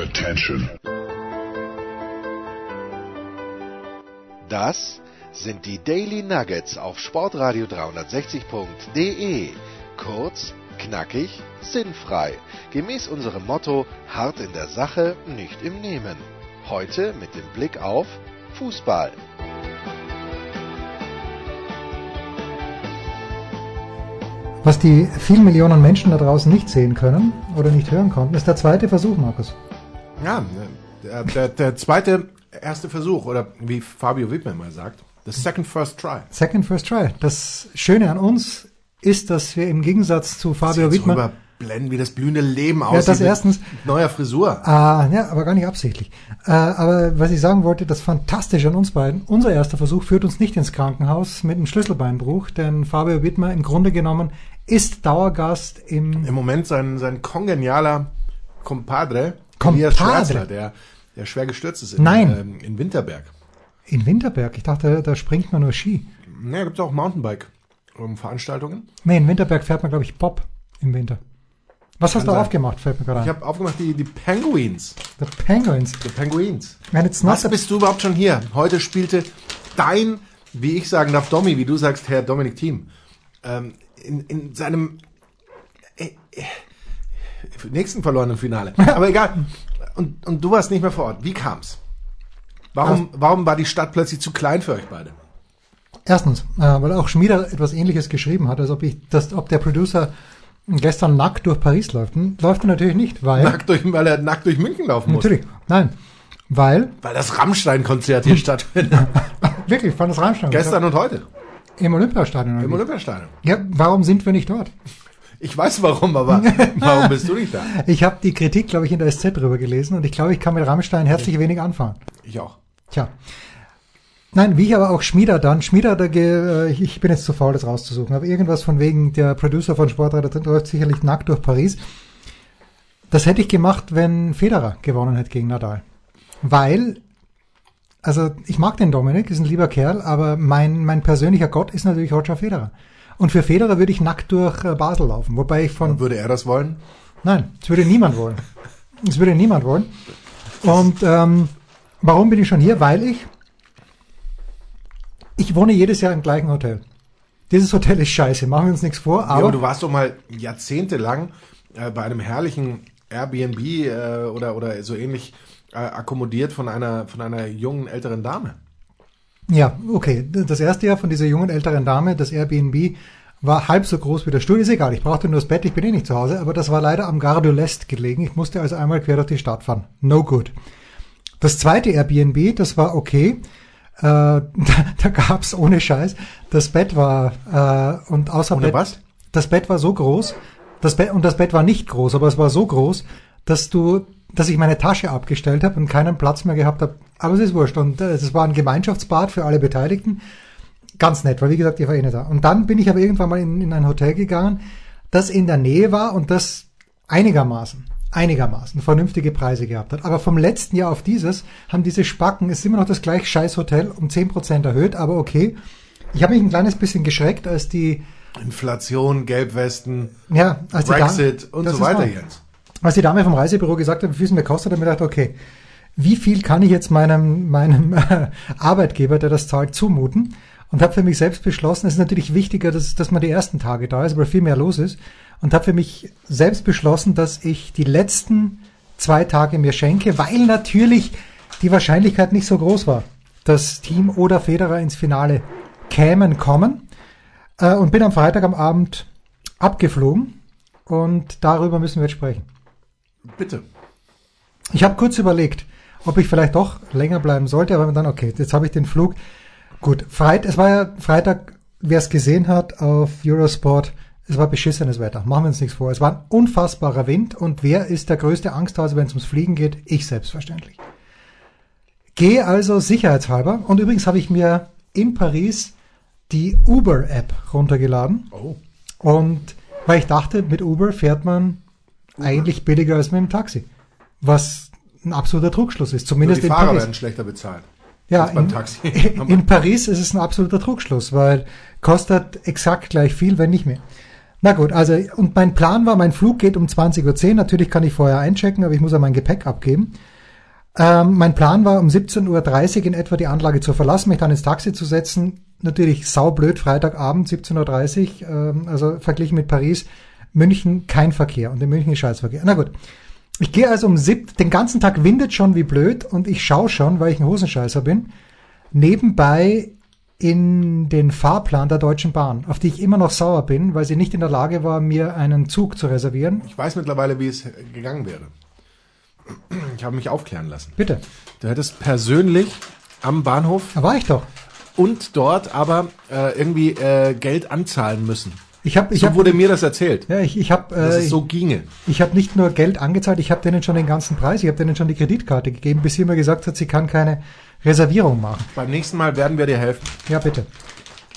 Attention. Das sind die Daily Nuggets auf Sportradio 360.de. Kurz, knackig, sinnfrei. Gemäß unserem Motto: hart in der Sache, nicht im Nehmen. Heute mit dem Blick auf Fußball. Was die vielen Millionen Menschen da draußen nicht sehen können oder nicht hören konnten, ist der zweite Versuch, Markus. Ja, der, der, der zweite erste Versuch, oder wie Fabio Wittmann mal sagt, the second first try. Second First Try. Das Schöne an uns ist, dass wir im Gegensatz zu Fabio Wittmann Überblenden, wie das blühende Leben Ja, aussieht. das mit erstens. Neuer Frisur. Ah, ja, aber gar nicht absichtlich. Äh, aber was ich sagen wollte, das Fantastische an uns beiden, unser erster Versuch führt uns nicht ins Krankenhaus mit einem Schlüsselbeinbruch, denn Fabio Wittmer im Grunde genommen ist Dauergast im, Im Moment sein, sein kongenialer Compadre, Compadre? Elias Schwärzler, der, der schwer gestürzt ist in, Nein. ähm, in Winterberg. in Winterberg. Ich dachte, da springt man nur Ski. Ja, gibt es auch Mountainbike-Veranstaltungen. Nee, in Winterberg fährt man, glaube ich, Bob im Winter. Was hast du aufgemacht, fällt mir gerade Ich ein. habe aufgemacht die, die Penguins. The Penguins. Die Penguins. And it's not Was the- bist du überhaupt schon hier? Heute spielte dein, wie ich sagen darf, Domi, wie du sagst, Herr Dominik Thiem, ähm, in, in seinem äh, äh, nächsten verlorenen Finale. Aber egal. Und, und du warst nicht mehr vor Ort. Wie kam's? Warum, warum war die Stadt plötzlich zu klein für euch beide? Erstens, äh, weil auch Schmieder etwas ähnliches geschrieben hat, als ob ich, das, ob der Producer gestern nackt durch Paris läuft. Hm, Läuft er natürlich nicht, weil. Nackt durch, weil er nackt durch München laufen muss. Natürlich. Nein. Weil, Weil das Rammstein-Konzert hier stattfindet. wirklich, fand das Rammstein. Gestern und heute. Im Olympiastadion. Im. Olympiastadion. Ja, warum sind wir nicht dort? Ich weiß warum, aber warum bist du nicht da? Ich habe die Kritik, glaube ich, in der SZ drüber gelesen und ich glaube, ich kann mit Rammstein herzlich wenig anfangen. Ich auch. Tja. Nein, wie ich aber auch Schmieder dann, Schmieder, da äh, ich bin jetzt zu faul, das rauszusuchen, aber irgendwas von wegen, der Producer von Sportreiter läuft sicherlich nackt durch Paris. Das hätte ich gemacht, wenn Federer gewonnen hätte gegen Nadal. Weil, also ich mag den Dominik, ist ein lieber Kerl, aber mein, mein persönlicher Gott ist natürlich Roger Federer. Und für Federer würde ich nackt durch äh, Basel laufen, wobei ich von Würde er das wollen? Nein, das würde niemand wollen. Das würde niemand wollen. Und ähm, warum bin ich schon hier? Weil ich, ich wohne jedes Jahr im gleichen Hotel. Dieses Hotel ist scheiße, machen wir uns nichts vor, ja, aber aber du warst doch mal jahrzehntelang äh, bei einem herrlichen Airbnb äh, oder, oder so ähnlich äh, akkommodiert von einer, von einer jungen älteren Dame. Ja, okay. Das erste Jahr von dieser jungen älteren Dame, das Airbnb, war halb so groß wie der Stuhl. Ist egal, ich brauchte nur das Bett, ich bin eh nicht zu Hause, aber das war leider am Gare de l'Est gelegen. Ich musste also einmal quer durch die Stadt fahren. No good. Das zweite Airbnb, das war okay. Äh, da, da gab's ohne Scheiß. Das Bett war äh, und außer Ohne Bett, was? das Bett war so groß, das Bett und das Bett war nicht groß, aber es war so groß, dass du, dass ich meine Tasche abgestellt habe und keinen Platz mehr gehabt habe. Aber es ist wurscht und äh, es war ein Gemeinschaftsbad für alle Beteiligten. Ganz nett, weil wie gesagt, ich war eh nicht da. Und dann bin ich aber irgendwann mal in, in ein Hotel gegangen, das in der Nähe war und das einigermaßen, einigermaßen vernünftige Preise gehabt hat. Aber vom letzten Jahr auf dieses haben diese Spacken, es ist immer noch das gleich scheiß Hotel, um 10% erhöht, aber okay. Ich habe mich ein kleines bisschen geschreckt, als die, Inflation, Gelbwesten, ja, als Brexit Dame- und so weiter wahr. jetzt. Als die Dame vom Reisebüro gesagt hat, wie viel es mir kostet, habe ich mir gedacht, okay, wie viel kann ich jetzt meinem, meinem äh, Arbeitgeber, der das zahlt, zumuten? Und habe für mich selbst beschlossen, es ist natürlich wichtiger, dass, dass man die ersten Tage da ist, weil viel mehr los ist. Und habe für mich selbst beschlossen, dass ich die letzten zwei Tage mir schenke, weil natürlich die Wahrscheinlichkeit nicht so groß war, dass Team oder Federer ins Finale kämen, kommen. Äh, und bin am Freitag am Abend abgeflogen. Und darüber müssen wir jetzt sprechen. Bitte. Ich habe kurz überlegt, ob ich vielleicht doch länger bleiben sollte, aber dann, okay, jetzt habe ich den Flug. Gut, Freit, es war ja Freitag, wer es gesehen hat auf Eurosport, es war beschissenes Wetter. Machen wir uns nichts vor. Es war ein unfassbarer Wind und wer ist der größte Angsthase, wenn es ums Fliegen geht? Ich selbstverständlich. Gehe also sicherheitshalber und übrigens habe ich mir in Paris die Uber-App runtergeladen. Oh. Und weil ich dachte, mit Uber fährt man eigentlich billiger als mit dem Taxi. Was ein absoluter Trugschluss ist. Nur Zumindest die in Fahrer Paris. werden schlechter bezahlt. Ja, in, Taxi. in Paris ist es ein absoluter Trugschluss, weil kostet exakt gleich viel, wenn nicht mehr. Na gut, also und mein Plan war, mein Flug geht um 20.10 Uhr. Natürlich kann ich vorher einchecken, aber ich muss ja mein Gepäck abgeben. Ähm, mein Plan war, um 17.30 Uhr in etwa die Anlage zu verlassen, mich dann ins Taxi zu setzen. Natürlich saublöd, Freitagabend, 17.30 Uhr, ähm, also verglichen mit Paris. München kein Verkehr und in München ist Scheißverkehr. Na gut. Ich gehe also um sieb, den ganzen Tag windet schon wie blöd und ich schaue schon, weil ich ein Hosenscheißer bin, nebenbei in den Fahrplan der Deutschen Bahn, auf die ich immer noch sauer bin, weil sie nicht in der Lage war, mir einen Zug zu reservieren. Ich weiß mittlerweile, wie es gegangen wäre. Ich habe mich aufklären lassen. Bitte. Du hättest persönlich am Bahnhof Da war ich doch. und dort aber äh, irgendwie äh, Geld anzahlen müssen. Ich habe ich So hab, wurde mir das erzählt, ja, ich, ich habe äh, es so ginge. ich habe nicht nur Geld angezahlt, ich habe denen schon den ganzen Preis, ich habe denen schon die Kreditkarte gegeben, bis sie mir gesagt hat, sie kann keine Reservierung machen. Beim nächsten Mal werden wir dir helfen. Ja, bitte.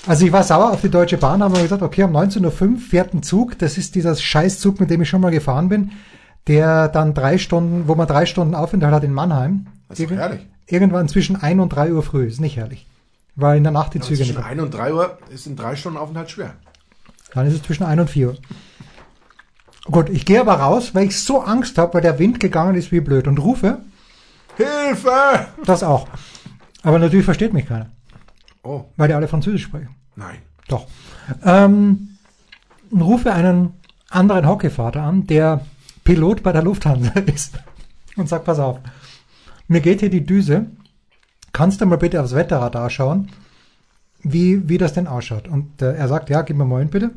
Also ich war sauer auf die Deutsche Bahn, haben wir gesagt, okay, um 19.05 Uhr fährt ein Zug, das ist dieser Scheißzug, mit dem ich schon mal gefahren bin, der dann drei Stunden, wo man drei Stunden Aufenthalt hat in Mannheim. Das ist herrlich. Irgendwann zwischen 1 und 3 Uhr früh, ist nicht herrlich. Weil in der Nacht die Züge nicht Zwischen 1 und 3 Uhr ist in drei Stunden Aufenthalt schwer. Dann ist es zwischen 1 und 4 Uhr. Gut, ich gehe aber raus, weil ich so Angst habe, weil der Wind gegangen ist wie blöd und rufe, Hilfe! das auch. Aber natürlich versteht mich keiner, Oh, weil die alle Französisch sprechen. nein. Doch. Ähm, rufe einen anderen Hockeyvater an, der Pilot bei der Lufthansa ist und sagt, pass auf, mir geht hier die Düse, kannst du mal bitte aufs Wetterradar schauen, wie, wie das denn ausschaut? Und äh, er sagt, ja, gib mir mal hin bitte,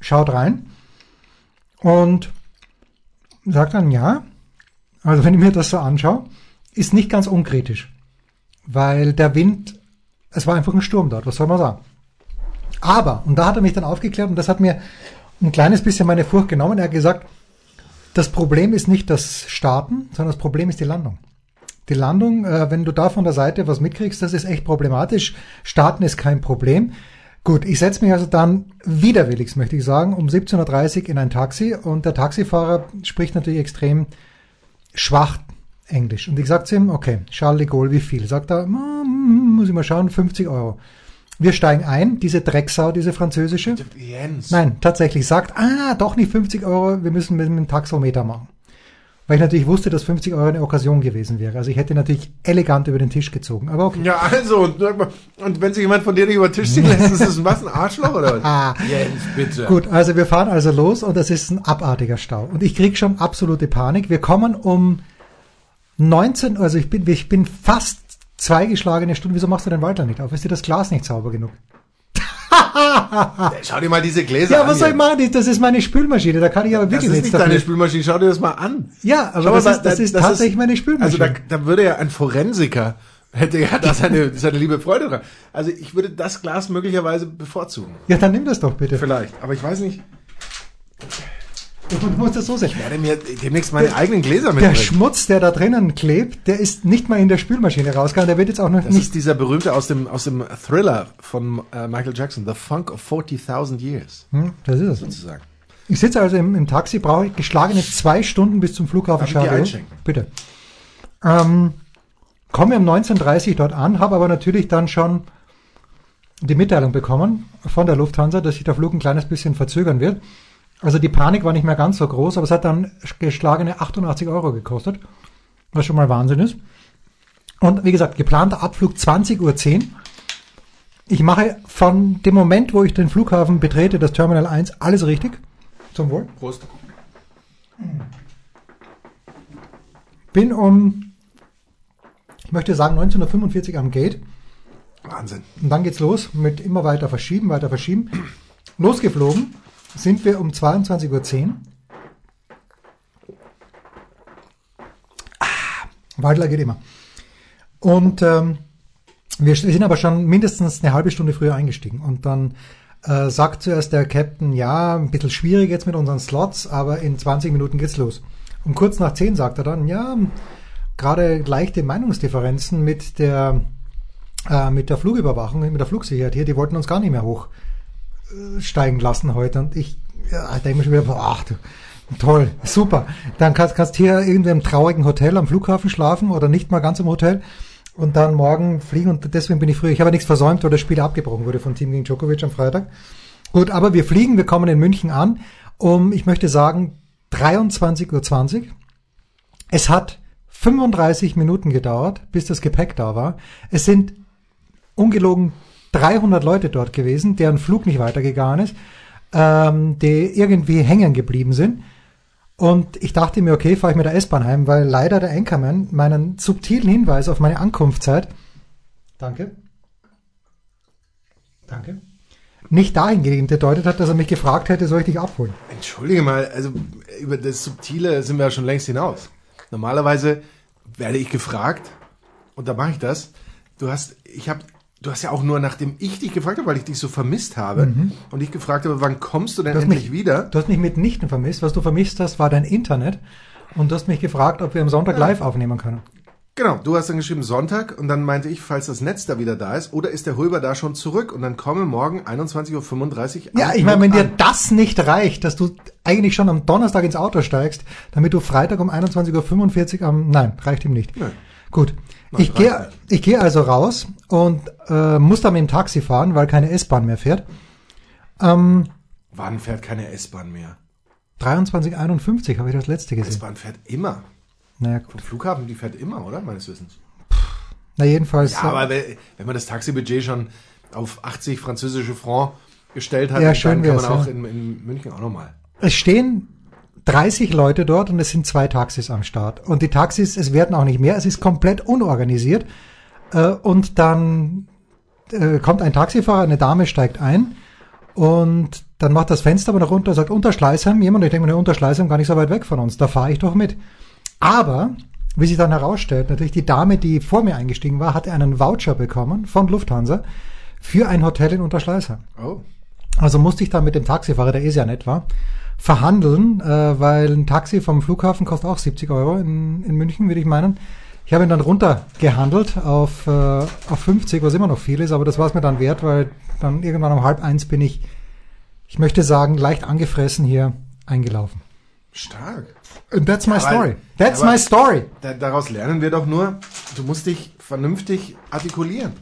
schaut rein und sagt dann, ja, also wenn ich mir das so anschaue, ist nicht ganz unkritisch, weil der Wind, es war einfach ein Sturm dort, was soll man sagen? Aber, und da hat er mich dann aufgeklärt und das hat mir ein kleines bisschen meine Furcht genommen. Er hat gesagt, das Problem ist nicht das Starten, sondern das Problem ist die Landung. Die Landung, äh, wenn du da von der Seite was mitkriegst, das ist echt problematisch. Starten ist kein Problem. Gut, ich setze mich also dann widerwillig, möchte ich sagen, um 17.30 Uhr in ein Taxi und der Taxifahrer spricht natürlich extrem schwach Englisch. Und ich sage zu ihm, okay, Charles de Gaulle, wie viel? Sagt er, "Mm, muss ich mal schauen, 50 Euro. Wir steigen ein, diese Drecksau, diese französische. Jens. Nein, tatsächlich sagt, ah, doch nicht 50 Euro, wir müssen mit dem Taxometer machen. Weil ich natürlich wusste, dass 50 Euro eine Okkasion gewesen wäre. Also ich hätte natürlich elegant über den Tisch gezogen. Aber okay. Ja, also, und, wenn sich jemand von dir nicht über den Tisch ziehen lässt, ist das was, ein Arschloch oder was? Ah. Jens, bitte. Gut, also wir fahren also los und das ist ein abartiger Stau. Und ich krieg schon absolute Panik. Wir kommen um 19, also ich bin, ich bin fast zwei geschlagene Stunden. Wieso machst du den Walter nicht auf? Ist dir das Glas nicht sauber genug? Schau dir mal diese Gläser Ja, an. was soll ich machen? Das ist meine Spülmaschine. Da kann ich aber Das wirklich ist nichts nicht deine. Spülmaschine, schau dir das mal an. Ja, aber Schau das mal, ist, das ist tatsächlich meine Spülmaschine. Also da, da würde ja ein Forensiker, hätte ja da seine, seine liebe Freude dran. Also ich würde das Glas möglicherweise bevorzugen. ja, dann nimm das doch bitte. Vielleicht. Aber ich weiß nicht, Du musst das so sehen. ich werde mir demnächst meine eigenen Gläser Der mitbringen. Schmutz, der da drinnen klebt, der ist nicht mal in der Spülmaschine rausgegangen. Der wird jetzt auch noch Das nicht. ist dieser berühmte aus dem, aus dem Thriller von äh, Michael Jackson, The Funk of 40.000 Years, Hm, das ist es. sozusagen. Ich sitze also im, im Taxi, brauche ich geschlagene zwei Stunden bis zum Flughafen einschenken? Bitte. Ähm, komme um 19.30 Uhr dort an, habe aber natürlich dann schon die Mitteilung bekommen von der Lufthansa, dass sich der Flug ein kleines bisschen verzögern wird. Also die Panik war nicht mehr ganz so groß, aber es hat dann geschlagene 88 Euro gekostet, was schon mal Wahnsinn ist. Und wie gesagt, geplanter Abflug 20.10 Uhr. Ich mache von dem Moment, wo ich den Flughafen betrete, das Terminal 1, alles richtig. Zum Wohl. Prost. Bin um, ich möchte sagen, 1945 am Gate. Wahnsinn. Und dann geht's los mit immer weiter verschieben, weiter verschieben. Losgeflogen sind wir um 22.10 Uhr. Ah, Wadler geht immer. Und ähm, wir sind aber schon mindestens eine halbe Stunde früher eingestiegen. Und dann äh, sagt zuerst der Captain, ja, ein bisschen schwierig jetzt mit unseren Slots, aber in 20 Minuten geht's los. Und kurz nach 10 sagt er dann, ja, gerade leichte Meinungsdifferenzen mit der äh, mit der Flugüberwachung, mit der Flugsicherheit hier, die wollten uns gar nicht mehr hochsteigen lassen heute. Und ich ja, denke mir schon wieder, ach, du, toll, super. Dann kannst, kannst hier irgendwie im traurigen Hotel am Flughafen schlafen oder nicht mal ganz im Hotel und dann morgen fliegen und deswegen bin ich früh. Ich habe nichts versäumt, weil das Spiel abgebrochen wurde von Team gegen Djokovic am Freitag. Gut, aber wir fliegen, wir kommen in München an um, ich möchte sagen, 23.20 Uhr. Es hat 35 Minuten gedauert, bis das Gepäck da war. Es sind ungelogen 300 Leute dort gewesen, deren Flug nicht weitergegangen ist, ähm, die irgendwie hängen geblieben sind. Und ich dachte mir, okay, fahre ich mit der S-Bahn heim, weil leider der Anchorman meinen subtilen Hinweis auf meine Ankunftszeit, danke, danke, nicht dahingehend gedeutet hat, dass er mich gefragt hätte, soll ich dich abholen? Entschuldige mal, also über das Subtile sind wir ja schon längst hinaus. Normalerweise werde ich gefragt und da mache ich das. Du hast, ich habe, du hast ja auch nur nachdem ich dich gefragt habe, weil ich dich so vermisst habe mhm. und ich gefragt habe, wann kommst du denn du endlich mich, wieder? Du hast mich mitnichten vermisst. Was du vermisst hast, war dein Internet und du hast mich gefragt, ob wir am Sonntag ja. live aufnehmen können. Genau, du hast dann geschrieben Sonntag und dann meinte ich, falls das Netz da wieder da ist, oder ist der Hulber da schon zurück und dann komme morgen 21.35 Uhr. Ja, ich meine, wenn dir das nicht reicht, dass du eigentlich schon am Donnerstag ins Auto steigst, damit du Freitag um 21.45 Uhr am, nein, reicht ihm nicht. Nein. Gut. Ich gehe, ich gehe also raus und äh, muss dann mit dem Taxi fahren, weil keine S-Bahn mehr fährt. Ähm, Wann fährt keine S-Bahn mehr? 23.51 habe ich das letzte gesehen. S-Bahn fährt immer. Naja, gut. Vom Flughafen, die fährt immer, oder? Meines Wissens. Na, jedenfalls. Ja, aber wenn man das Taxibudget schon auf 80 französische Franc gestellt hat, ja, dann kann man auch ja. in, in München auch nochmal. Es stehen 30 Leute dort und es sind zwei Taxis am Start. Und die Taxis, es werden auch nicht mehr, es ist komplett unorganisiert. Äh, und dann äh, kommt ein Taxifahrer, eine Dame steigt ein und dann macht das Fenster aber noch runter und sagt, Unterschleißheim, jemand, ich denke mir, Unterschleißheim gar nicht so weit weg von uns, da fahre ich doch mit. Aber, wie sich dann herausstellt, natürlich die Dame, die vor mir eingestiegen war, hatte einen Voucher bekommen von Lufthansa für ein Hotel in Unterschleißheim. Oh. Also musste ich dann mit dem Taxifahrer, der eh sehr nett war, verhandeln, äh, weil ein Taxi vom Flughafen kostet auch 70 Euro in, in München, würde ich meinen. Ich habe ihn dann runtergehandelt auf, äh, auf 50, was immer noch viel ist, aber das war es mir dann wert, weil dann irgendwann um halb eins bin ich, ich möchte sagen, leicht angefressen hier eingelaufen. Stark. And that's my story. That's my story. Da, daraus lernen wir doch nur, du musst dich vernünftig artikulieren.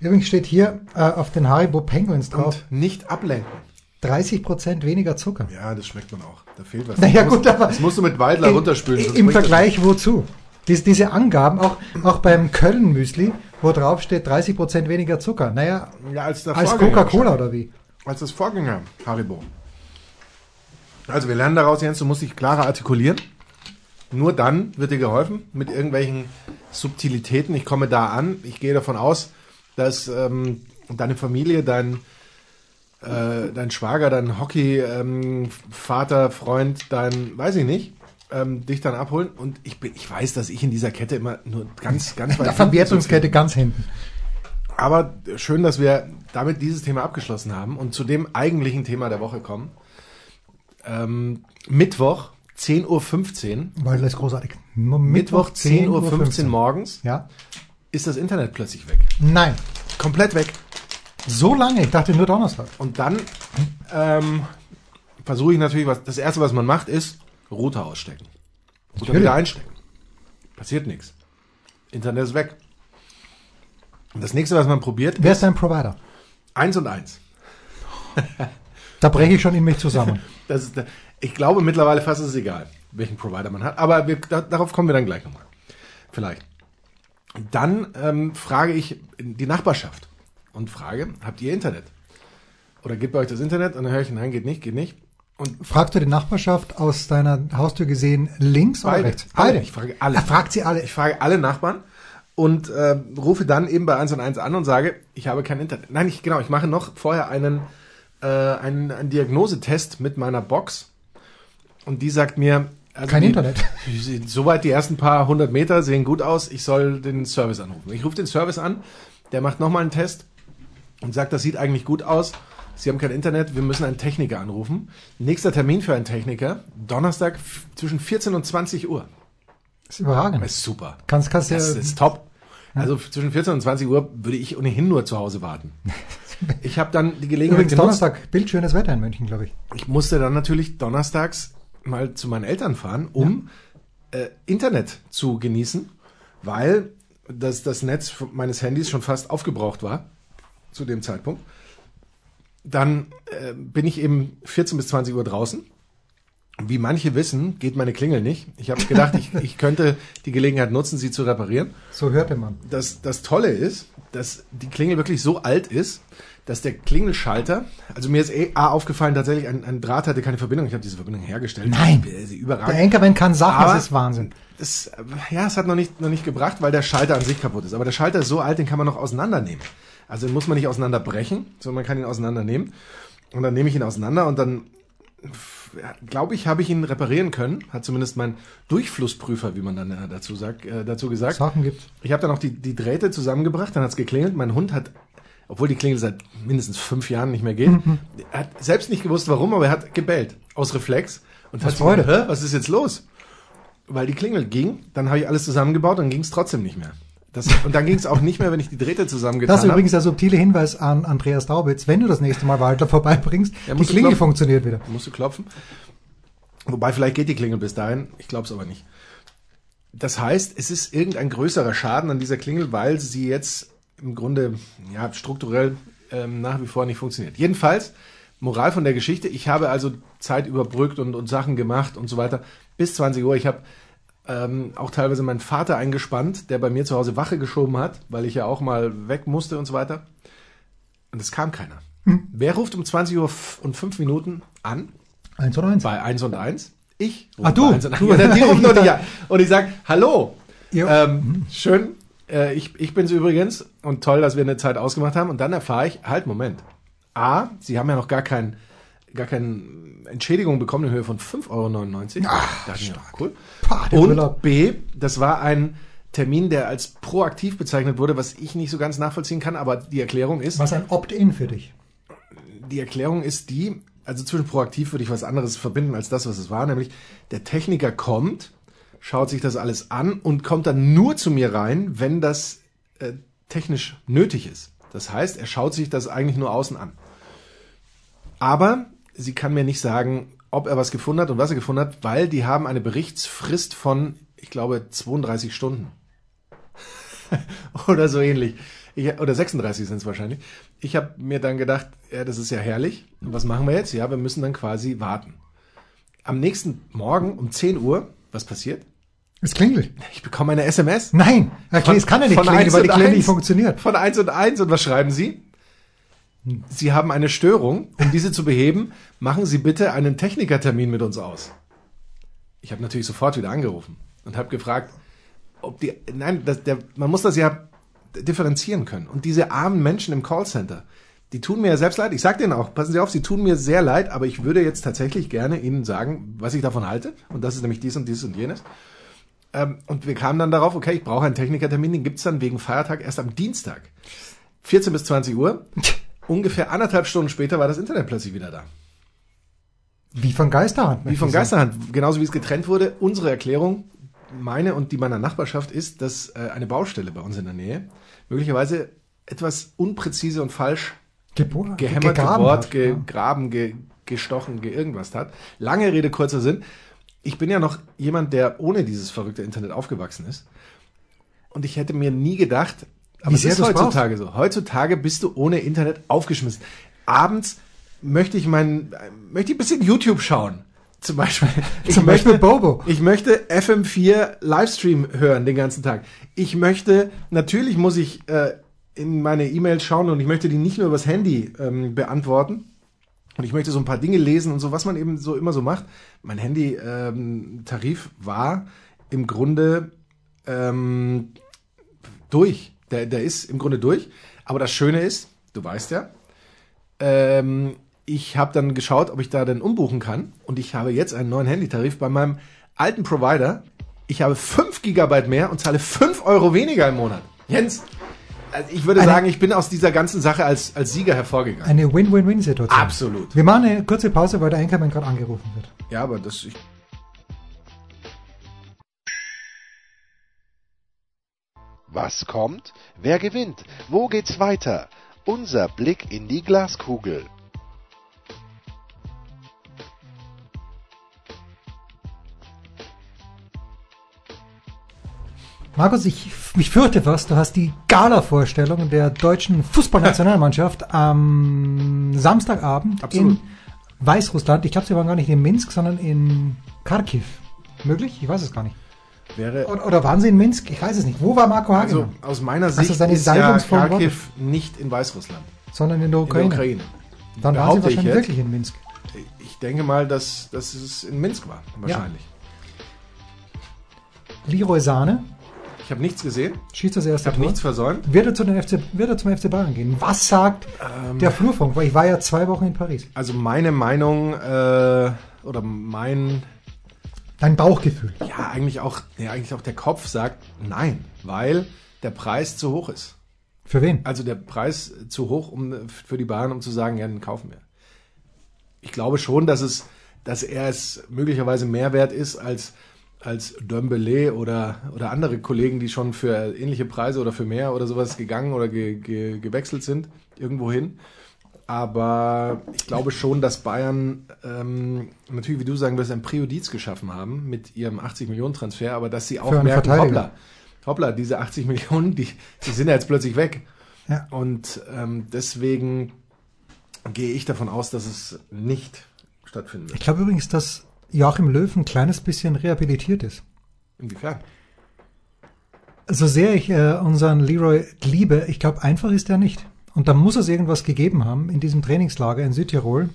Übrigens steht hier äh, auf den Haribo Penguins drauf. Und nicht ablenken. 30 Prozent weniger Zucker. Ja, das schmeckt man auch. Da fehlt was. Naja, gut, aber. Das musst du mit Weidler in, runterspülen. Im Vergleich wozu? Dies, diese Angaben, auch, auch beim Köln-Müsli, wo drauf steht 30 Prozent weniger Zucker. Naja, ja, als, als Coca-Cola oder wie? Als das Vorgänger Haribo. Also wir lernen daraus, Jens, du musst dich klarer artikulieren. Nur dann wird dir geholfen mit irgendwelchen Subtilitäten. Ich komme da an. Ich gehe davon aus, dass ähm, deine Familie, dein, äh, dein Schwager, dein Hockey-Vater, ähm, Freund, dein, weiß ich nicht, ähm, dich dann abholen. Und ich, bin, ich weiß, dass ich in dieser Kette immer nur ganz, ganz weit. Der Verwertungskette ganz hinten. Aber schön, dass wir damit dieses Thema abgeschlossen haben und zu dem eigentlichen Thema der Woche kommen. Ähm, Mittwoch, 10.15 Uhr. Weil das ist großartig. Mittwoch, 10.15 Uhr 15 morgens. Ja. Ist das Internet plötzlich weg? Nein. Komplett weg. So lange? Ich dachte nur Donnerstag. Und dann ähm, versuche ich natürlich, was das erste, was man macht, ist Router ausstecken. Router wieder einstecken. Passiert nichts. Internet ist weg. Und das nächste, was man probiert, Wer ist dein Provider? Eins und eins. Da breche ich schon in mich zusammen. das ist, ich glaube mittlerweile fast ist es egal, welchen Provider man hat. Aber wir, da, darauf kommen wir dann gleich nochmal. Vielleicht. Dann ähm, frage ich die Nachbarschaft und frage, habt ihr Internet? Oder geht bei euch das Internet? Und dann höre ich, nein, geht nicht, geht nicht. Und Fragst du die Nachbarschaft aus deiner Haustür gesehen links beide, oder rechts? Beide. Ich frage alle. Er fragt sie alle. Ich frage alle Nachbarn und äh, rufe dann eben bei 1 und 1 an und sage, ich habe kein Internet. Nein, ich, genau, ich mache noch vorher einen äh, einen, einen Diagnosetest mit meiner Box und die sagt mir, also kein die, Internet. Soweit die ersten paar hundert Meter sehen gut aus, ich soll den Service anrufen. Ich rufe den Service an, der macht nochmal einen Test und sagt, das sieht eigentlich gut aus. Sie haben kein Internet, wir müssen einen Techniker anrufen. Nächster Termin für einen Techniker, Donnerstag zwischen 14 und 20 Uhr. Das ist überragend. Das ist super. Kannst, kannst das ist top. Also zwischen 14 und 20 Uhr würde ich ohnehin nur zu Hause warten. Ich habe dann die Gelegenheit Übrigens genutzt, Donnerstag, bildschönes Wetter in München, glaube ich. Ich musste dann natürlich donnerstags mal zu meinen Eltern fahren, um ja. äh, Internet zu genießen, weil das, das Netz meines Handys schon fast aufgebraucht war zu dem Zeitpunkt. dann äh, bin ich eben 14 bis 20 Uhr draußen. Wie manche wissen, geht meine Klingel nicht. Ich habe gedacht, ich, ich könnte die Gelegenheit nutzen, sie zu reparieren. So hörte man. Das, das Tolle ist, dass die Klingel wirklich so alt ist, dass der Klingelschalter, also mir ist eh A aufgefallen, tatsächlich ein, ein Draht hatte keine Verbindung. Ich habe diese Verbindung hergestellt. Nein. Sie überragend. Der Enkermann kann Sachen, Aber- das ist Wahnsinn. Das, ja, es hat noch nicht, noch nicht gebracht, weil der Schalter an sich kaputt ist. Aber der Schalter ist so alt, den kann man noch auseinandernehmen. Also den muss man nicht auseinanderbrechen, sondern man kann ihn auseinandernehmen. Und dann nehme ich ihn auseinander und dann, glaube ich, habe ich ihn reparieren können. Hat zumindest mein Durchflussprüfer, wie man dann äh, dazu, sagt, äh, dazu gesagt. Sachen gibt. Ich habe dann auch die, die Drähte zusammengebracht, dann hat's geklingelt. Mein Hund hat, obwohl die Klingel seit mindestens fünf Jahren nicht mehr geht, er hat selbst nicht gewusst, warum, aber er hat gebellt. Aus Reflex. Und hat Freude. gesagt, Hä, was ist jetzt los? Weil die Klingel ging, dann habe ich alles zusammengebaut, dann ging's trotzdem nicht mehr. Das, und dann ging's auch nicht mehr, wenn ich die Drähte zusammengetan Das ist habe. übrigens der subtile Hinweis an Andreas Daubitz. Wenn du das nächste Mal Walter vorbeibringst, Ja, die Klingel funktioniert wieder. musst du klopfen. Wobei vielleicht geht die Klingel bis dahin, ich glaube es aber nicht. Das heißt, es ist irgendein größerer Schaden an dieser Klingel, weil sie jetzt im Grunde ja, strukturell ähm, nach wie vor nicht funktioniert. Jedenfalls, Moral von der Geschichte, ich habe also Zeit überbrückt und, und Sachen gemacht und so weiter bis 20 Uhr. Ich habe ähm, auch teilweise meinen Vater eingespannt, der bei mir zu Hause Wache geschoben hat, weil ich ja auch mal weg musste und so weiter. Und es kam keiner. Wer ruft um 20 Uhr und 5 Minuten an? Eins oder eins? bei 1 und 1. Ich rufe Ah, du. bei 1 und 1. Du. Ja, die rufen nur nicht an. Und ich sage, hallo. Ähm, schön, äh, ich, ich bin's übrigens und toll, dass wir eine Zeit ausgemacht haben. Und dann erfahre ich, halt, Moment. A, Sie haben ja noch gar kein, gar keine Entschädigung bekommen in Höhe von 5,99 Euro. Ach, mir, cool. Pah, Und. B, das war ein Termin, der als proaktiv bezeichnet wurde, was ich nicht so ganz nachvollziehen kann, aber die Erklärung ist, Was ein Opt-in für dich. die Erklärung ist die, also zwischen proaktiv würde ich was anderes verbinden als das, was es war, nämlich der Techniker kommt, schaut sich das alles an und kommt dann nur zu mir rein, wenn das äh, technisch nötig ist. Das heißt, er schaut sich das eigentlich nur außen an. Aber sie kann mir nicht sagen, ob er was gefunden hat und was er gefunden hat, weil die haben eine Berichtsfrist von, ich glaube, 32 Stunden. oder so ähnlich. Ich, oder 36 sind es wahrscheinlich. Ich habe mir dann gedacht, ja, das ist ja herrlich. Und was machen wir jetzt? Ja, wir müssen dann quasi warten. Am nächsten Morgen um 10 Uhr, was passiert? Es klingelt. Ich bekomme eine SMS. Nein, okay, es kann ja nicht von klingeln, 1 weil die Klingel 1. nicht funktioniert. Von 1 und 1. Und was schreiben Sie? Sie haben eine Störung. Um diese zu beheben, machen Sie bitte einen Technikertermin mit uns aus. Ich habe natürlich sofort wieder angerufen und habe gefragt, ob die, nein, das, der, man muss das ja differenzieren können. Und diese armen Menschen im Callcenter, die tun mir ja selbst leid. Ich sage denen auch, passen Sie auf, sie tun mir sehr leid, aber ich würde jetzt tatsächlich gerne Ihnen sagen, was ich davon halte. Und das ist nämlich dies und dies und jenes. Ähm, und wir kamen dann darauf, okay, ich brauche einen Technikertermin, den gibt's dann wegen Feiertag erst am Dienstag. 14 bis 20 Uhr. Ungefähr anderthalb Stunden später war das Internet plötzlich wieder da. Wie von Geisterhand. Wie von sagen. Geisterhand. Genauso wie es getrennt wurde. Unsere Erklärung, meine und die meiner Nachbarschaft, ist, dass äh, eine Baustelle bei uns in der Nähe möglicherweise etwas unpräzise und falsch Gebo- gehämmert, gebohrt, gegraben, ge, gestochen, ge irgendwas hat. Lange Rede, kurzer Sinn. Ich bin ja noch jemand, der ohne dieses verrückte Internet aufgewachsen ist. Und ich hätte mir nie gedacht, aber Wie es ist du's heutzutage so. Heutzutage bist du ohne Internet aufgeschmissen. Abends möchte ich mein, möchte ich ein bisschen YouTube schauen. Zum Beispiel. Ich Zum Beispiel Bobo. Ich möchte FM4 Livestream hören den ganzen Tag. Ich möchte, natürlich muss ich äh, in meine E-Mails schauen und ich möchte die nicht nur übers Handy ähm, beantworten. Und ich möchte so ein paar Dinge lesen und so, was man eben so immer so macht. Mein Handy-Tarif war im Grunde ähm, durch. Der, der ist im Grunde durch. Aber das Schöne ist, du weißt ja, ähm, ich habe dann geschaut, ob ich da denn umbuchen kann. Und ich habe jetzt einen neuen Handytarif bei meinem alten Provider. Ich habe 5 Gigabyte mehr und zahle 5 Euro weniger im Monat. Jens, also ich würde Eine- sagen, ich bin aus dieser ganzen Sache als, als Sieger hervorgegangen. Eine Win-Win-Win-Situation. Absolut. Wir machen eine kurze Pause, weil der Anchorman gerade angerufen wird. Ja, aber das, ich, Was kommt? Wer gewinnt? Wo geht's weiter? Unser Blick in die Glaskugel. Markus, ich mich fürchte fast, du hast die Gala-Vorstellung der deutschen Fußballnationalmannschaft am Samstagabend Absolut. in Weißrussland. Ich glaube, sie waren gar nicht in Minsk, sondern in Kharkiv. Möglich? Ich weiß es gar nicht. Wäre Oder, waren sie in Minsk? Ich weiß es nicht. Wo war Marco also Hagemann? aus meiner Sicht seine ist ja? Kharkiv nicht in Weißrussland, sondern in der in Ukraine. der Ukraine. Dann waren sie ich wahrscheinlich wirklich in Minsk. Ich denke mal, dass, dass es in Minsk war, wahrscheinlich. Leroy Sahne Ich habe nichts gesehen, schießt das ich erste habe Tor. nichts versäumt. Wird er, zu den FC, wird er zum FC Bayern gehen? Was sagt Ähm. der Flurfunk? Weil ich war ja zwei Wochen in Paris. Also meine Meinung äh, oder mein Dein Bauchgefühl. Ja, eigentlich auch, ja, eigentlich auch der Kopf sagt nein, weil der Preis zu hoch ist. Für wen? Also der Preis zu hoch um, für die Bayern, um zu sagen, ja, den kaufen wir. Ich glaube schon, dass es, dass er es möglicherweise mehr wert ist als, als Dembele oder, oder andere Kollegen, die schon für ähnliche Preise oder für mehr oder sowas gegangen oder ge, ge, gewechselt sind, irgendwohin. Aber ich glaube schon, dass Bayern ähm, natürlich, wie du sagen wirst, ein Präjudiz geschaffen haben mit ihrem 80 Millionen Transfer, aber dass sie auch merken, hoppla, hoppla, diese 80 Millionen, die, die sind ja jetzt plötzlich weg. Ja. Und ähm, deswegen gehe ich davon aus, dass es nicht stattfinden Ich wird. glaube übrigens, dass Joachim Löw ein kleines bisschen rehabilitiert ist. Inwiefern? So sehr ich äh, unseren Leroy liebe, ich glaube, einfach ist er nicht. Und da muss es irgendwas gegeben haben in diesem Trainingslager in Südtirol.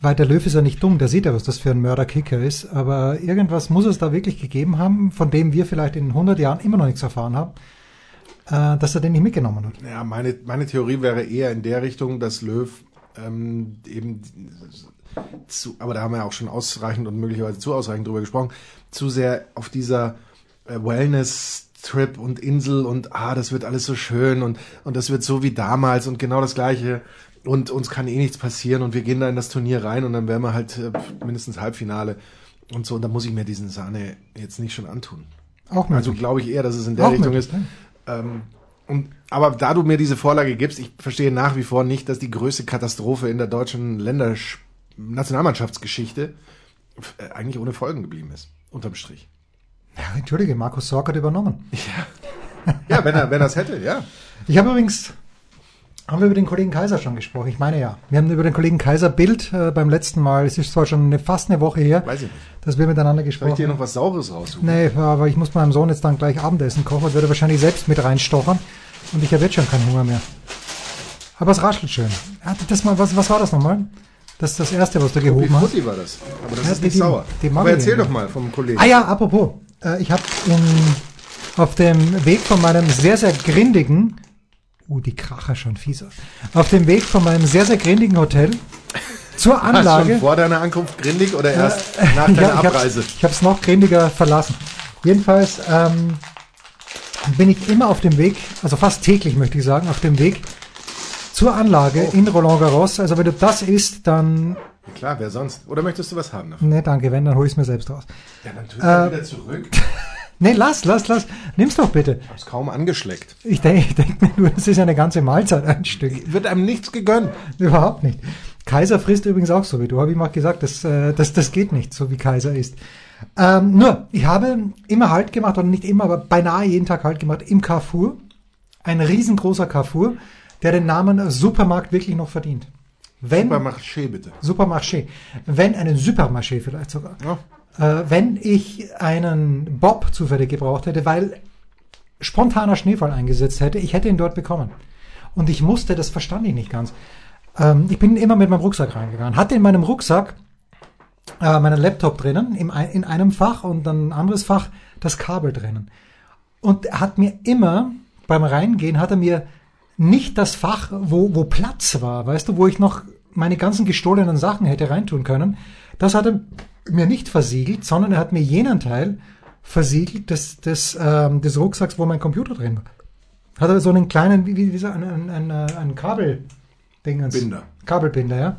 Weil der Löw ist ja nicht dumm, der sieht ja, was das für ein Mörderkicker ist. Aber irgendwas muss es da wirklich gegeben haben, von dem wir vielleicht in 100 Jahren immer noch nichts erfahren haben, äh, dass er den nicht mitgenommen hat. Ja, meine, meine Theorie wäre eher in der Richtung, dass Löw ähm, eben zu, aber da haben wir auch schon ausreichend und möglicherweise zu ausreichend drüber gesprochen, zu sehr auf dieser äh, Wellness-Trip und Insel und ah, das wird alles so schön und, und das wird so wie damals und genau das gleiche und uns kann eh nichts passieren und wir gehen da in das Turnier rein und dann werden wir halt äh, mindestens Halbfinale und so und da muss ich mir diesen Sahne jetzt nicht schon antun. Auch Also möglich. glaube ich eher, dass es in der Auch Richtung möglich, ist. ne? Ähm, und, aber da du mir diese Vorlage gibst, ich verstehe nach wie vor nicht, dass die größte Katastrophe in der deutschen Länder Nationalmannschaftsgeschichte äh, eigentlich ohne Folgen geblieben ist. Unterm Strich. Ja, Entschuldige, Markus Sorg hat übernommen. Ja, wenn er, wenn es hätte, ja. Ich habe übrigens, haben wir über den Kollegen Kaiser schon gesprochen? Ich meine ja. Wir haben über den Kollegen Kaiser Bild äh, beim letzten Mal, es ist zwar schon eine, fast eine Woche her, Weiß ich nicht. dass wir miteinander Soll ich gesprochen dir haben. noch was Saures raussuchen? Nee, aber ich muss meinem Sohn jetzt dann gleich Abendessen kochen und werde wahrscheinlich selbst mit reinstochern. Und ich habe jetzt schon keinen Hunger mehr. Aber es raschelt schön. Ja, Das mal, was, was war das nochmal? Das ist das erste, was du gehoben hast. Frutti war das. Aber das Ja, ist die- nicht die- sauer. die aber erzähl ja. doch mal vom Kollegen. Ah ja, apropos. Äh, ich habe auf dem Weg von meinem sehr, sehr grindigen, uh, die Kracher schon fies aus, auf dem Weg von meinem sehr, sehr grindigen Hotel zur Warst du Anlage. schon vor deiner Ankunft grindig oder erst nach Ja, deiner ich Abreise? Hab's, ich habe es noch grindiger verlassen. Jedenfalls ähm, bin ich immer auf dem Weg, also fast täglich möchte ich sagen, auf dem Weg zur Anlage Oh. in Roland Garros. Also wenn du das isst, dann, Ja, klar, wer sonst? Oder möchtest du was haben davon? ne, danke, wenn, dann hol ich es mir selbst raus. Ja, dann tust Äh, wieder zurück. Nee, lass, lass, lass. Nimm's doch bitte. Hab's kaum angeschleckt. Ich denke ich denk mir nur, das ist eine ganze Mahlzeit, ein Stück. Wird einem nichts gegönnt. Überhaupt nicht. Kaiser frisst übrigens auch so wie du, habe ich mal gesagt, das, äh, das, das geht nicht, so wie Kaiser isst. Ähm, nur, ich habe immer Halt gemacht, oder nicht immer, aber beinahe jeden Tag Halt gemacht im Carrefour. Ein riesengroßer Carrefour, der den Namen Supermarkt wirklich noch verdient. Wenn, Supermarché bitte. Supermarché. Wenn einen Supermarché vielleicht sogar. Ja. Äh, wenn ich einen Bob zufällig gebraucht hätte, weil spontaner Schneefall eingesetzt hätte, ich hätte ihn dort bekommen. Und ich musste, das verstand ich nicht ganz. Ähm, ich bin immer mit meinem Rucksack reingegangen, hatte in meinem Rucksack äh, meinen Laptop drinnen, im, in einem Fach und dann ein anderes Fach das Kabel drinnen. Und hat mir immer, beim Reingehen, hat er mir nicht das Fach, wo, wo Platz war, weißt du, wo ich noch meine ganzen gestohlenen Sachen hätte reintun können. Das hat er mir nicht versiegelt, sondern er hat mir jenen Teil versiegelt des, des, ähm, des Rucksacks, wo mein Computer drin war. Hat er so einen kleinen, wie, wie, wie so ein, ein, ein, ein Kabel, Dingens. Binder. Kabelbinder, ja.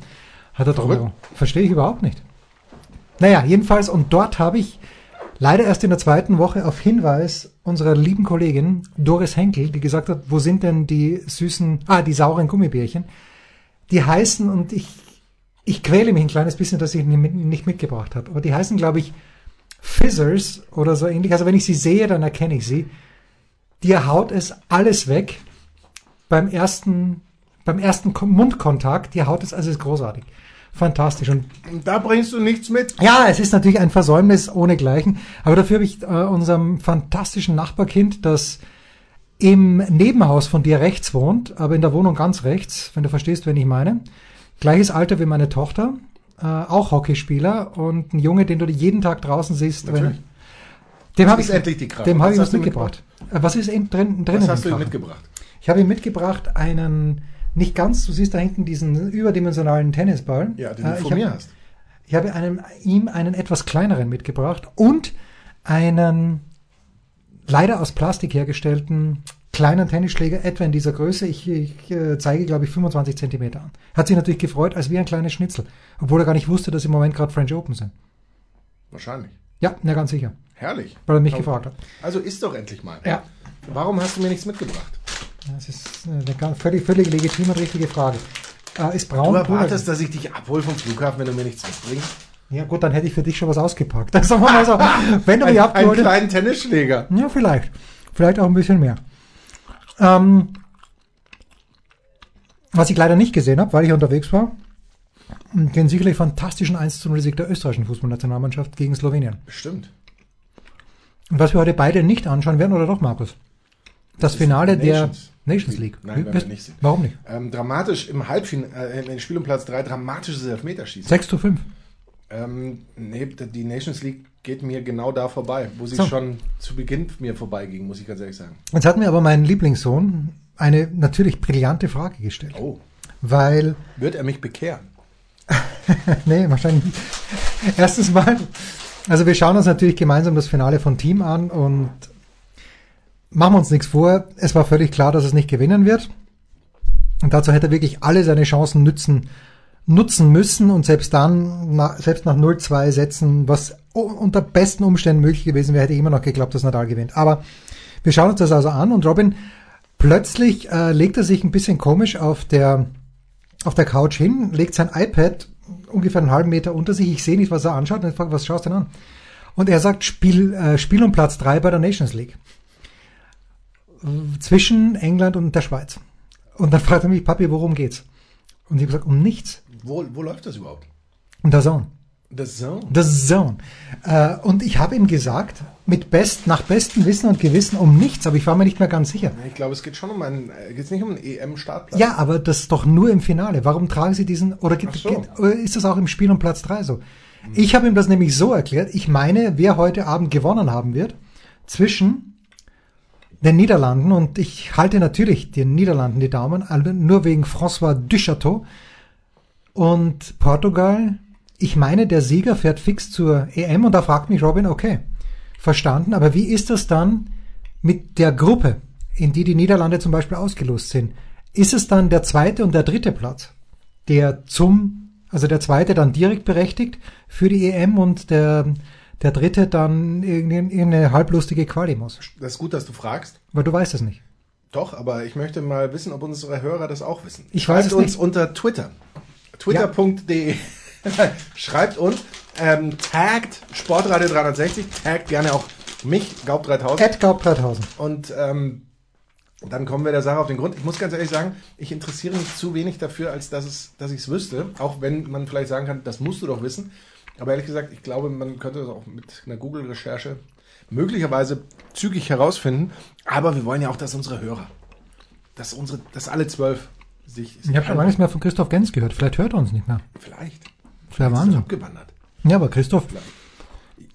Hat er drüber. Verstehe ich überhaupt nicht. Naja, jedenfalls, und dort habe ich leider erst in der zweiten Woche auf Hinweis unserer lieben Kollegin Doris Henkel, die gesagt hat, wo sind denn die süßen, ah, die sauren Gummibärchen, die heißen, und ich, ich quäle mich ein kleines bisschen, dass ich nicht mitgebracht habe, aber die heißen, glaube ich, Fizzers oder so ähnlich. Also wenn ich sie sehe, dann erkenne ich sie. Dir haut es alles weg beim ersten, beim ersten Ko- Mundkontakt. Dir haut es, also ist großartig. Fantastisch. Und da bringst du nichts mit. ja, es ist natürlich ein Versäumnis ohnegleichen, aber dafür habe ich äh, unserem fantastischen Nachbarkind, das im Nebenhaus von dir rechts wohnt, aber in der Wohnung ganz rechts, wenn du verstehst, wen ich meine. Gleiches Alter wie meine Tochter, äh, auch Hockeyspieler und ein Junge, den du jeden Tag draußen siehst. Wenn, Natürlich. dem habe ich, endlich die Kraft. dem habe Was ich was mitgebracht. Äh, Was ist in, drin, drinnen? Was hast du ihm mitgebracht? Ich habe ihm mitgebracht einen, nicht ganz, du siehst da hinten diesen überdimensionalen Tennisball. Ja, den Äh, du ich von hab- mir hast. ich habe einem, ihm einen etwas kleineren mitgebracht und einen leider aus Plastik hergestellten kleinen Tennisschläger, etwa in dieser Größe. Ich, ich äh, zeige, glaube ich, 25 Zentimeter an. Hat sich natürlich gefreut, als wie ein kleines Schnitzel. Obwohl er gar nicht wusste, dass im Moment gerade French Open sind. Wahrscheinlich. Ja, ja, ganz sicher. Herrlich. Weil er mich Aber- gefragt hat. Also isst doch endlich mal. Ja. Warum hast du mir nichts mitgebracht? Das ist äh, eine völlig, völlig legitime und richtige Frage. Äh, ist braun Du erwartest, dass ich dich abhole vom Flughafen, wenn du mir nichts mitbringst? Ja gut, dann hätte ich für dich schon was ausgepackt. Also, sagen wir mal so, wenn du mich Ein, einen kleinen Tennisschläger. Ja, vielleicht. Vielleicht auch ein bisschen mehr. Ähm, was ich leider nicht gesehen habe, weil ich unterwegs war, den sicherlich fantastischen 1 zu 0 Sieg der österreichischen Fußballnationalmannschaft gegen Slowenien. Stimmt. Und was wir heute beide nicht anschauen werden, oder doch, Markus? Das Finale der Nations League. Nein, werden wir Wisst- nicht sehen. Warum nicht? Ähm, dramatisch im Halbfinale, äh, im Spiel um Platz 3, dramatisches Elfmeterschießen. 6 zu 5. Ähm, nee, die Nations League geht mir genau da vorbei, wo sie So. schon zu Beginn mir vorbeiging, muss ich ganz ehrlich sagen. Jetzt hat mir aber mein Lieblingssohn eine natürlich brillante Frage gestellt. Oh, Weil wird er mich bekehren? nee, wahrscheinlich nicht. Erstens mal, also wir schauen uns natürlich gemeinsam das Finale von Team an und machen wir uns nichts vor. Es war völlig klar, dass es nicht gewinnen wird. Und dazu hätte er wirklich alle seine Chancen nützen, nutzen müssen und selbst dann, na, selbst nach 0-2 Sätzen, was unter besten Umständen möglich gewesen wäre, hätte ich immer noch geglaubt, dass Nadal gewinnt. Aber wir schauen uns das also an und Robin, plötzlich äh, legt er sich ein bisschen komisch auf der, auf der Couch hin, legt sein iPad ungefähr einen halben Meter unter sich. Ich sehe nicht, was er anschaut. Und ich frage, was schaust du denn an? Und er sagt, Spiel, äh, Spiel um Platz drei bei der Nations League. Zwischen England und der Schweiz. Und dann fragt er mich, Papi, worum geht's? Und ich habe gesagt, um nichts. Wo, wo läuft das überhaupt? Und der Zone. The Zone. The Zone. Äh, und ich habe ihm gesagt, mit best, nach bestem Wissen und Gewissen um nichts, aber ich war mir nicht mehr ganz sicher. Ich glaube, es geht schon um einen, äh, geht's nicht um einen EM-Startplatz. Ja, aber das doch nur im Finale. Warum tragen Sie diesen, oder, geht, so. geht, oder ist das auch im Spiel um Platz drei so? Ich habe ihm das nämlich so erklärt. Ich meine, wer heute Abend gewonnen haben wird, zwischen den Niederlanden, und ich halte natürlich den Niederlanden die Daumen, nur wegen François Duchateau und Portugal. Ich meine, der Sieger fährt fix zur EM und da fragt mich Robin, okay, verstanden, aber wie ist das dann mit der Gruppe, in die die Niederlande zum Beispiel ausgelost sind? Ist es dann der zweite und der dritte Platz, der zum, also der zweite dann direkt berechtigt für die EM und der, der dritte dann irgendeine, halblustige Quali muss? Das ist gut, dass du fragst. Weil du weißt es nicht. Doch, aber ich möchte mal wissen, ob unsere Hörer das auch wissen. Ich Schreibt weiß es uns nicht. unter Twitter. Twitter.de. Schreibt uns, ähm, taggt Sportradio 360, taggt gerne auch mich, Gaub 3000. Ed Gaub 3000. Und ähm, dann kommen wir der Sache auf den Grund. Ich muss ganz ehrlich sagen, ich interessiere mich zu wenig dafür, als dass, es, dass ich es wüsste. Auch wenn man vielleicht sagen kann, das musst du doch wissen. Aber ehrlich gesagt, ich glaube, man könnte das auch mit einer Google-Recherche möglicherweise zügig herausfinden. Aber wir wollen ja auch, dass unsere Hörer, dass unsere, dass alle zwölf sich. Ich habe schon lange nichts mehr von Christoph Gens gehört. Vielleicht hört er uns nicht mehr. Vielleicht. Ist er Wahnsinn. abgewandert. Ja, aber Christoph,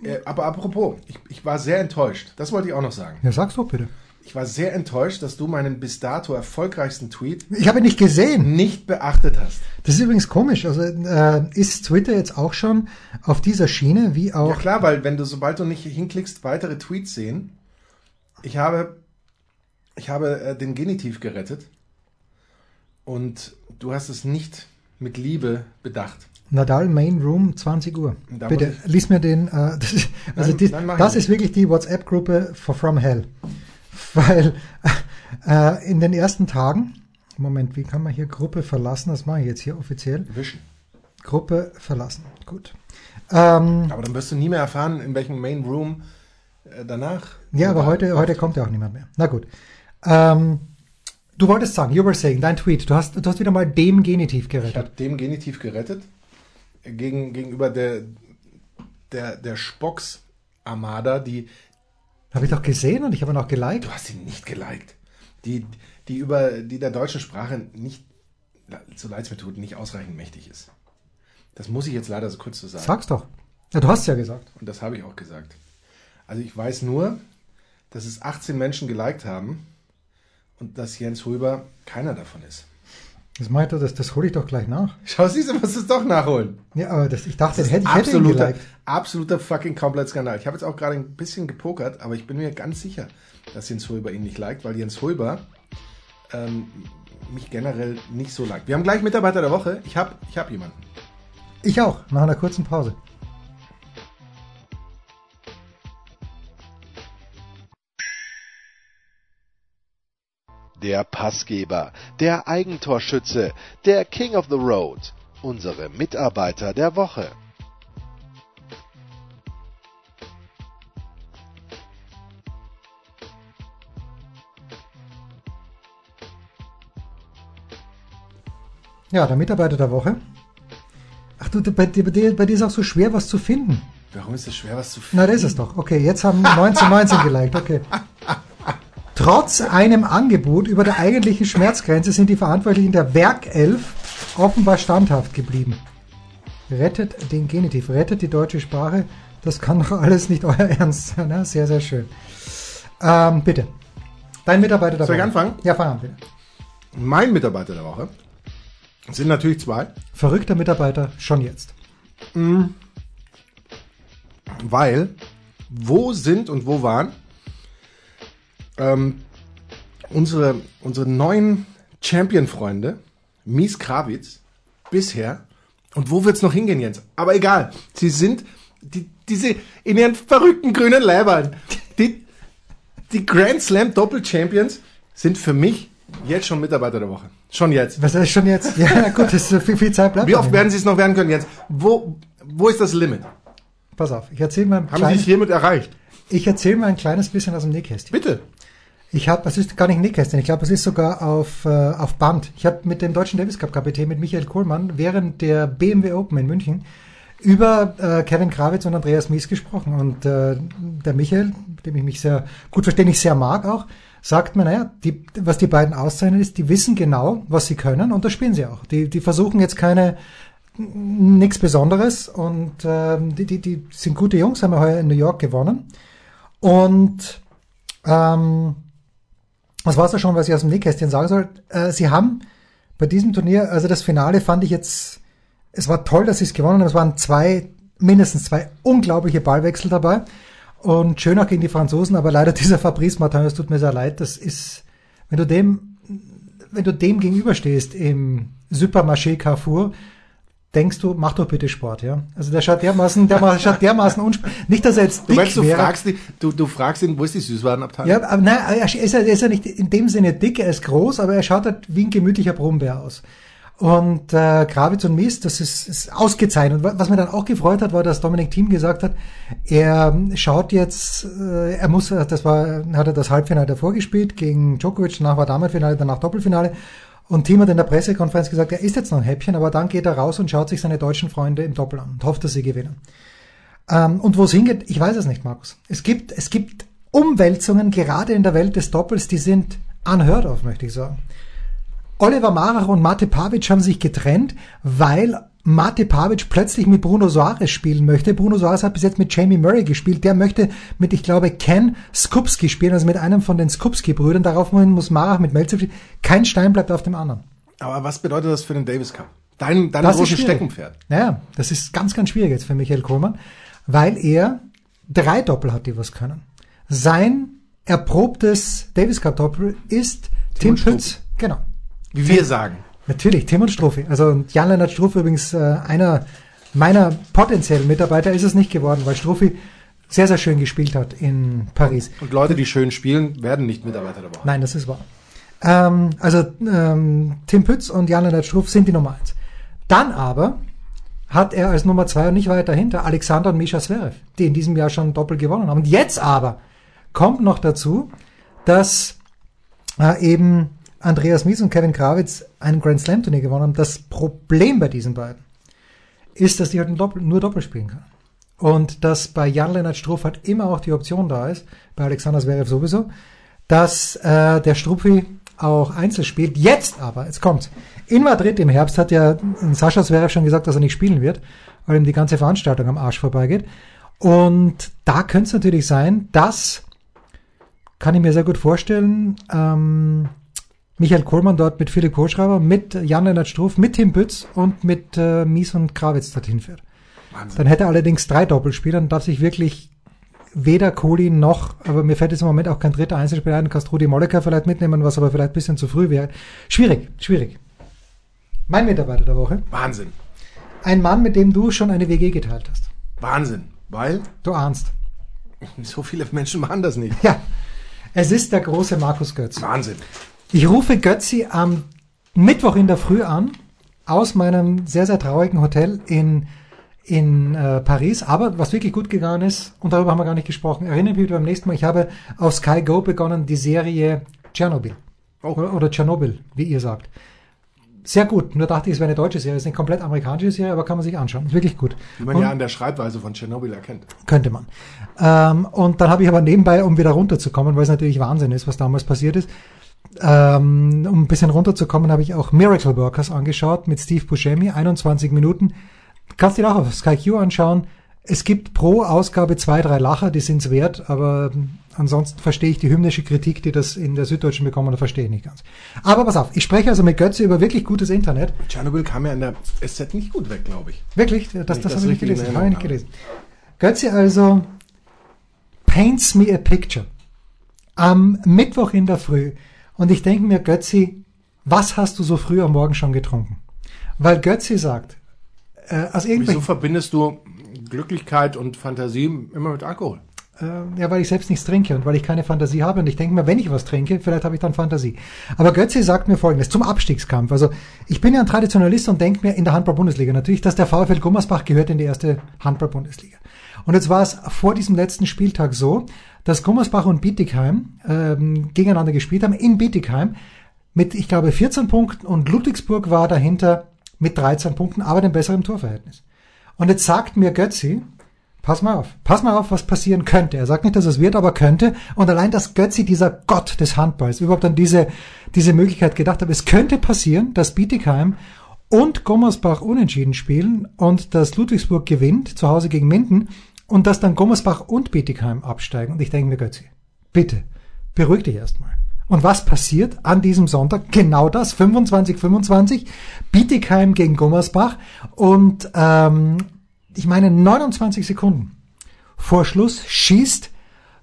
Äh, aber apropos, ich, ich war sehr enttäuscht. Das wollte ich auch noch sagen. ja, sag's doch bitte. Ich war sehr enttäuscht, dass du meinen bis dato erfolgreichsten Tweet Ich habe ihn nicht gesehen. nicht beachtet hast. Das ist übrigens komisch. Also äh, ist Twitter jetzt auch schon auf dieser Schiene, wie auch Ja klar, weil wenn du, sobald du nicht hinklickst, weitere Tweets sehen, ich habe, ich habe äh, den Genitiv gerettet und du hast es nicht mit Liebe bedacht. Nadal Main Room 20 Uhr. Da Bitte lies mir den. Äh, das ist, also Nein, die, nein, das ist wirklich die WhatsApp-Gruppe for From Hell, weil äh, in den ersten Tagen. Moment, wie kann man hier Gruppe verlassen? Das mache ich jetzt hier offiziell. Wischen. Gruppe verlassen. Gut. Ähm, Aber dann wirst du nie mehr erfahren, in welchem Main Room äh, danach. ja, aber heute, heute kommt ja auch niemand mehr. Na gut. Ähm, du wolltest sagen, you were saying, dein Tweet, du hast, du hast wieder mal dem Genitiv Ich gerettet. habe dem Genitiv gerettet äh, gegen, gegenüber der, der, der Spocks Armada, die Habe ich doch gesehen und ich habe ihn auch geliked. du hast ihn nicht geliked, die, die über die der deutschen Sprache nicht so leid es mir tut, nicht ausreichend mächtig ist. Das muss ich jetzt leider so kurz so sagen. Sag's doch. Ja, du hast es ja gesagt. Und das habe ich auch gesagt. Also ich weiß nur, dass es 18 Menschen geliked haben und dass Jens Huber keiner davon ist. Das meinte das, das hole ich doch gleich nach. Schau, siehst du, musst es doch nachholen. Ja, aber das, ich dachte, Das hätte, ich hätte ihn absoluter, geliked. absoluter fucking Komplettskandal. Ich habe jetzt auch gerade ein bisschen gepokert, aber ich bin mir ganz sicher, dass Jens Hulber ihn nicht liked, weil Jens Hulber ähm, mich generell nicht so liked. Wir haben gleich Mitarbeiter der Woche. Ich habe ich hab jemanden. Ich auch, nach einer kurzen Pause. Der Passgeber, der Eigentorschütze, der King of the Road, unsere Mitarbeiter der Woche. Ja, der Mitarbeiter der Woche. Ach du, bei dir, bei dir, bei dir ist auch so schwer, was zu finden. Warum ist es schwer, was zu finden? Na, das ist es doch. Okay, jetzt haben 1919 geliked. Okay. Trotz einem Angebot über der eigentlichen Schmerzgrenze sind die Verantwortlichen der Werkelf offenbar standhaft geblieben. Rettet den Genitiv, rettet die deutsche Sprache. Das kann doch alles nicht euer Ernst sein. Ne? Sehr, sehr schön. Ähm, bitte. Dein Mitarbeiter der Soll ich Woche. anfangen? Ja, fang an, bitte. Mein Mitarbeiter der Woche sind natürlich zwei, Verrückter Mitarbeiter, schon jetzt. weil wo sind und wo waren ähm, unsere, unsere neuen Champion-Freunde, Mies Krawitz, bisher und wo wird's noch hingehen, Jens? Aber egal, sie sind die, diese in ihren verrückten grünen Leibern, die, die Grand Slam Doppel-Champions sind für mich jetzt schon Mitarbeiter der Woche. Schon jetzt. Was ist schon jetzt? Ja, gut, das ist viel, viel Zeit bleibt. Wie oft werden sie es noch werden können, Jens? Wo, wo ist das Limit? Pass auf, ich erzähle mal, ein Haben sie kleines- es hiermit erreicht? ich erzähle mal ein kleines bisschen aus dem Nähkästchen. Bitte. Ich habe, es ist gar nicht ein Nähkästchen, ich glaube, es ist sogar auf, äh, auf Band. Ich habe mit dem deutschen Davis Cup Kapitän, mit Michael Kohlmann, während der BMW Open in München über äh, Kevin Krawitz und Andreas Mies gesprochen. Und äh, der Michael, mit dem ich mich sehr gut verstehe, ich sehr mag auch, sagt mir, naja, die, was die beiden auszeichnet, ist, die wissen genau, was sie können und das spielen sie auch. Die, die versuchen jetzt keine nichts Besonderes und ähm, die, die, die sind gute Jungs, haben ja heuer in New York gewonnen. Und ähm, das war's ja schon, was ich aus dem Nähkästchen sagen soll. Äh, sie haben bei diesem Turnier, also das Finale fand ich jetzt, es war toll, dass sie es gewonnen haben. Es waren zwei, mindestens zwei unglaubliche Ballwechsel dabei. Und schön auch gegen die Franzosen, aber leider dieser Fabrice Martin, es tut mir sehr leid, das ist, wenn du dem, wenn du dem gegenüberstehst im Supermarché Carrefour, denkst du, mach doch bitte Sport, ja. Also der schaut dermaßen, der schaut dermaßen unsp nicht, dass er jetzt Du dick meinst, du wäre. fragst, die, du, du fragst ihn, wo ist die Süßwarenabteilung? Ja, aber nein, er ist, ja, er ist ja nicht in dem Sinne dick, er ist groß, aber er schaut halt wie ein gemütlicher Brummbär aus. Und äh, Gravitz und Mies, das ist, ist ausgezeichnet. Und wa- was mir dann auch gefreut hat, war, dass Dominik Thiem gesagt hat, er schaut jetzt, äh, er muss, das war, hat er das Halbfinale davor gespielt gegen Djokovic, danach war Damenfinale, danach Doppelfinale. Und Thiem hat in der Pressekonferenz gesagt, er ist jetzt noch ein Häppchen, aber dann geht er raus und schaut sich seine deutschen Freunde im Doppel an und hofft, dass sie gewinnen. Ähm, und wo es hingeht, ich weiß es nicht, Markus. Es gibt, es gibt Umwälzungen gerade in der Welt des Doppels, die sind unheard of, möchte ich sagen. Oliver Marach und Mate Pavic haben sich getrennt, weil Mate Pavic plötzlich mit Bruno Soares spielen möchte. Bruno Soares hat bis jetzt mit Jamie Murray gespielt. Der möchte mit, ich glaube, Ken Skupski spielen, also mit einem von den Skupski-Brüdern. Daraufhin muss Marach mit Melzer spielen. Kein Stein bleibt auf dem anderen. Aber was bedeutet das für den Davis Cup? Dein, dein großes. Steckenpferd. Naja, das ist ganz, ganz schwierig jetzt für Michael Kohlmann, weil er drei Doppel hat, die was können. Sein erprobtes Davis Cup Doppel ist Tim, Tim Pütz. Genau. Wie wir sagen. Natürlich, Tim und Struffi. Also Jan-Lennart Struffi übrigens äh, einer meiner potenziellen Mitarbeiter ist es nicht geworden, weil Struffi sehr, sehr schön gespielt hat in Paris. Und Leute, die schön spielen, werden nicht Mitarbeiter Woche. Nein, das ist wahr. Ähm, also ähm, Tim Pütz und Jan-Lennart Struff sind die Nummer eins. Dann aber hat er als Nummer zwei und nicht weit dahinter Alexander und Misha Zverev, die in diesem Jahr schon doppelt gewonnen haben. Und jetzt aber kommt noch dazu, dass äh, eben Andreas Mies und Kevin Krawitz ein Grand Slam Turnier gewonnen haben. Das Problem bei diesen beiden ist, dass die halt nur Doppel spielen können. Und dass bei Jan-Lennart Struff halt immer auch die Option da ist, bei Alexander Zverev sowieso, dass äh, der Struppi auch Einzel spielt. Jetzt aber, jetzt kommt In Madrid im Herbst hat ja Sascha Zverev schon gesagt, dass er nicht spielen wird, weil ihm die ganze Veranstaltung am Arsch vorbeigeht. Und da könnte es natürlich sein, dass, kann ich mir sehr gut vorstellen, ähm, Michael Kohlmann dort mit Philipp Kohlschreiber, mit Jan-Lennart Struff, mit Tim Bütz und mit äh, Mies und Krawitz dorthin fährt. Wahnsinn. Dann hätte er allerdings drei Doppelspieler und darf sich wirklich weder Kohli noch, aber mir fällt jetzt im Moment auch kein dritter Einzelspieler ein, kannst Rudi Molleker vielleicht mitnehmen, was aber vielleicht ein bisschen zu früh wäre. Schwierig, schwierig. Mein Mitarbeiter der Woche. Wahnsinn. Ein Mann, mit dem du schon eine WG geteilt hast. Wahnsinn. Weil? Du ahnst. So viele Menschen machen das nicht. Ja. Es ist der große Markus Götz. Wahnsinn. Ich rufe Götzi am Mittwoch in der Früh an, aus meinem sehr, sehr traurigen Hotel in in äh, Paris, aber was wirklich gut gegangen ist, und darüber haben wir gar nicht gesprochen, erinnern mich beim nächsten Mal, ich habe auf Sky Go begonnen, die Serie Tschernobyl. Oh. Oder, oder Tschernobyl, wie ihr sagt. Sehr gut, nur dachte ich, es wäre eine deutsche Serie, es ist eine komplett amerikanische Serie, aber kann man sich anschauen, ist wirklich gut. Wie man und, ja an der Schreibweise von Tschernobyl erkennt. Könnte man. Ähm, und dann habe ich aber nebenbei, um wieder runterzukommen, weil es natürlich Wahnsinn ist, was damals passiert ist, ähm, um ein bisschen runterzukommen, habe ich auch Miracle Workers angeschaut mit Steve Buscemi, 21 Minuten, Kannst du dir auch auf Sky Q anschauen. Es gibt pro Ausgabe zwei, drei Lacher, die sind's wert, aber ansonsten verstehe ich die hymnische Kritik, die das in der Süddeutschen bekommen, da verstehe ich nicht ganz. Aber pass auf, ich spreche also mit Götze über wirklich gutes Internet. Tschernobyl kam ja in der SZ nicht gut weg, glaube ich. Wirklich? Das, das, das habe ich nicht gelesen. Habe ich nicht gelesen. Götze also paints me a picture. Am Mittwoch in der Früh. Und ich denke mir, Götzi, was hast du so früh am Morgen schon getrunken? Weil Götzi sagt, äh, aus Wieso verbindest du Glücklichkeit und Fantasie immer mit Alkohol? Äh, ja, weil ich selbst nichts trinke und weil ich keine Fantasie habe und ich denke mir, wenn ich was trinke, vielleicht habe ich dann Fantasie. Aber Götze sagt mir Folgendes zum Abstiegskampf. Also ich bin ja ein Traditionalist und denke mir in der Handball-Bundesliga natürlich, dass der VfL Gummersbach gehört in die erste Handball-Bundesliga. Und jetzt war es vor diesem letzten Spieltag so, dass Gummersbach und Bietigheim ähm, gegeneinander gespielt haben in Bietigheim mit, ich glaube, 14 Punkten und Ludwigsburg war dahinter mit 13 Punkten, aber dem besseren Torverhältnis. Und jetzt sagt mir Götzi, pass mal auf, pass mal auf, was passieren könnte. Er sagt nicht, dass es wird, aber könnte. Und allein, dass Götzi, dieser Gott des Handballs, überhaupt an diese, diese Möglichkeit gedacht hat, es könnte passieren, dass Bietigheim und Gommersbach unentschieden spielen und dass Ludwigsburg gewinnt, zu Hause gegen Minden, und dass dann Gommersbach und Bietigheim absteigen. Und ich denke mir, Götzi, bitte, beruhig dich erstmal. Und was passiert an diesem Sonntag? Genau das, 25-25, Bietigheim gegen Gummersbach. Und ähm, ich meine, 29 Sekunden vor Schluss schießt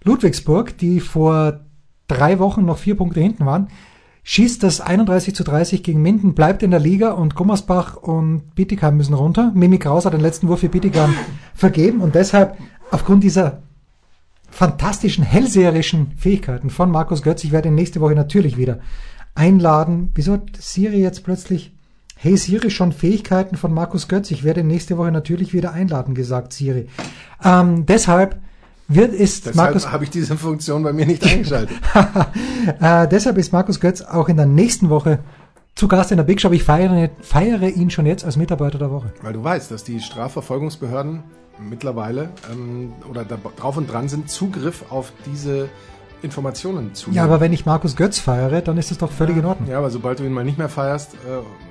Ludwigsburg, die vor drei Wochen noch vier Punkte hinten waren, schießt das 31 zu 30 gegen Minden, bleibt in der Liga und Gummersbach und Bietigheim müssen runter. Mimi Kraus hat den letzten Wurf für Bietigheim vergeben und deshalb aufgrund dieser fantastischen, hellseherischen Fähigkeiten von Markus Götz. Ich werde ihn nächste Woche natürlich wieder einladen. Wieso hat Siri jetzt plötzlich, hey Siri, schon Fähigkeiten von Markus Götz? Ich werde nächste Woche natürlich wieder einladen, gesagt Siri. Ähm, deshalb wird ist deshalb Markus habe ich diese Funktion bei mir nicht eingeschaltet. äh, deshalb ist Markus Götz auch in der nächsten Woche zu Gast in der Big Shop. Ich feiere, feiere ihn schon jetzt als Mitarbeiter der Woche. Weil du weißt, dass die Strafverfolgungsbehörden mittlerweile ähm, oder da drauf und dran sind, Zugriff auf diese Informationen zu. Ja, aber wenn ich Markus Götz feiere, dann ist das doch völlig ja, in Ordnung. Ja, aber sobald du ihn mal nicht mehr feierst, äh,